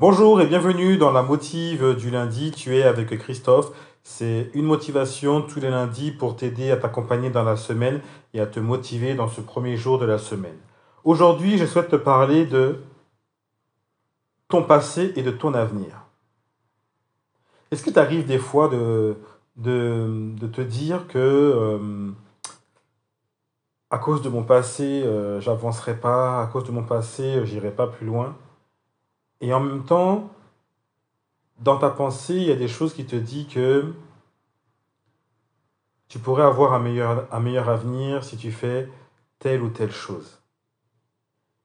Bonjour et bienvenue dans la motive du lundi. Tu es avec Christophe. C'est une motivation tous les lundis pour t'aider à t'accompagner dans la semaine et à te motiver dans ce premier jour de la semaine. Aujourd'hui, je souhaite te parler de ton passé et de ton avenir. Est-ce que tu arrives des fois de, te dire que euh, à cause de mon passé, euh, j'avancerai pas, à cause de mon passé, j'irai pas plus loin? Et en même temps, dans ta pensée, il y a des choses qui te disent que tu pourrais avoir un meilleur, un meilleur avenir si tu fais telle ou telle chose.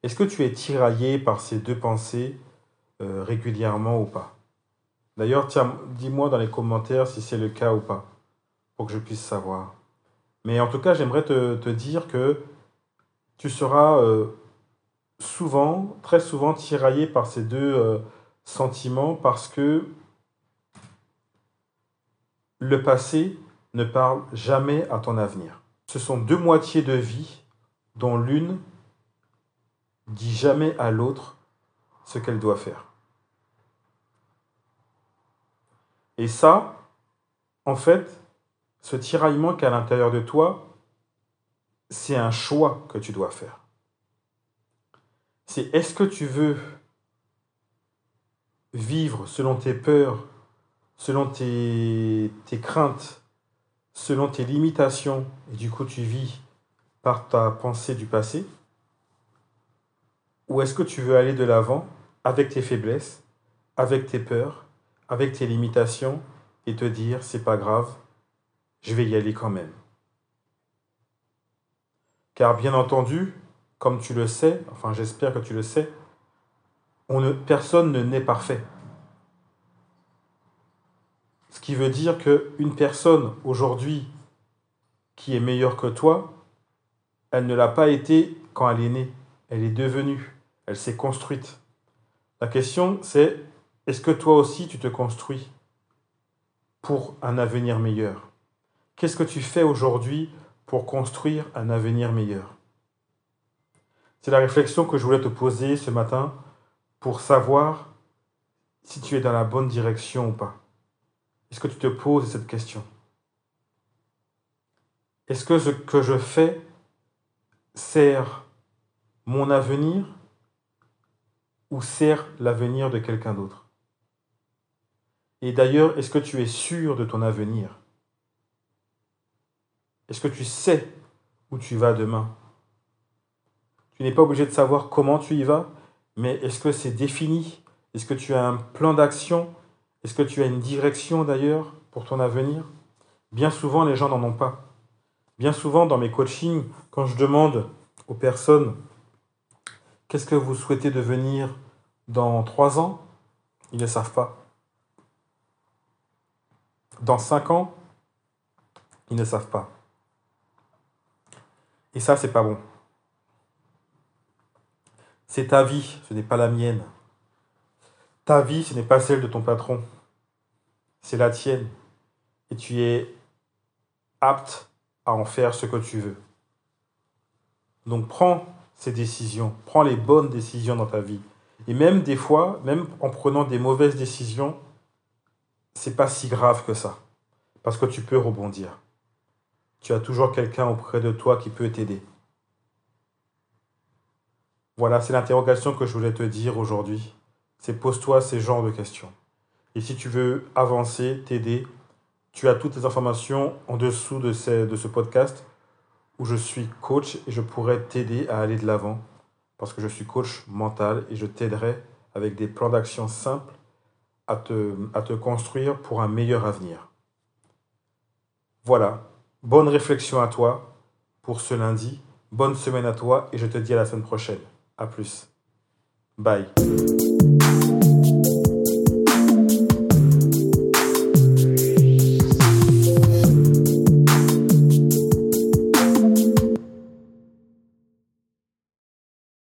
Est-ce que tu es tiraillé par ces deux pensées euh, régulièrement ou pas? D'ailleurs, dis-moi dans les commentaires si c'est le cas ou pas, pour que je puisse savoir. Mais en tout cas, j'aimerais te, dire que tu seras euh, souvent, très souvent tiraillé par ces deux euh, sentiments parce que le passé ne parle jamais à ton avenir. Ce sont deux moitiés de vie dont l'une dit jamais à l'autre ce qu'elle doit faire. Et ça, en fait, ce tiraillement qu'à l'intérieur de toi, c'est un choix que tu dois faire c'est est-ce que tu veux vivre selon tes peurs, selon tes, craintes, selon tes limitations, et du coup tu vis par ta pensée du passé? Ou est-ce que tu veux aller de l'avant avec tes faiblesses, avec tes peurs, avec tes limitations, et te dire c'est pas grave, je vais y aller quand même? Car bien entendu, comme tu le sais, enfin j'espère que tu le sais, on ne, personne ne naît parfait. Ce qui veut dire qu'une personne aujourd'hui qui est meilleure que toi, elle ne l'a pas été quand elle est née. Elle est devenue. Elle s'est construite. La question, c'est est-ce que toi aussi tu te construis pour un avenir meilleur? Qu'est-ce que tu fais aujourd'hui pour construire un avenir meilleur? C'est la réflexion que je voulais te poser ce matin pour savoir si tu es dans la bonne direction ou pas. Est-ce que tu te poses cette question? Est-ce que ce que je fais sert mon avenir ou sert l'avenir de quelqu'un d'autre? Et d'ailleurs, est-ce que tu es sûr de ton avenir? Est-ce que tu sais où tu vas demain? Tu n'es pas obligé de savoir comment tu y vas, mais est-ce que c'est défini? Est-ce que tu as un plan d'action? Est-ce que tu as une direction d'ailleurs pour ton avenir? Bien souvent, les gens n'en ont pas. Bien souvent, dans mes coachings, quand je demande aux personnes qu'est-ce que vous souhaitez devenir dans trois ans, ils ne savent pas. Dans cinq ans, ils ne savent pas. Et ça, c'est pas bon. C'est ta vie, ce n'est pas la mienne. Ta vie, ce n'est pas celle de ton patron. C'est la tienne. Et tu es apte à en faire ce que tu veux. Donc prends ces décisions, prends les bonnes décisions dans ta vie. Et même des fois, même en prenant des mauvaises décisions, c'est pas si grave que ça. Parce que tu peux rebondir. Tu as toujours quelqu'un auprès de toi qui peut t'aider. Voilà, c'est l'interrogation que je voulais te dire aujourd'hui. C'est pose-toi ces genres de questions. Et si tu veux avancer, t'aider, tu as toutes les informations en dessous de ce, podcast où je suis coach et je pourrais t'aider à aller de l'avant parce que je suis coach mental et je t'aiderai avec des plans d'action simples à te, à te construire pour un meilleur avenir. Voilà, bonne réflexion à toi pour ce lundi, bonne semaine à toi et je te dis à la semaine prochaine. À plus. Bye.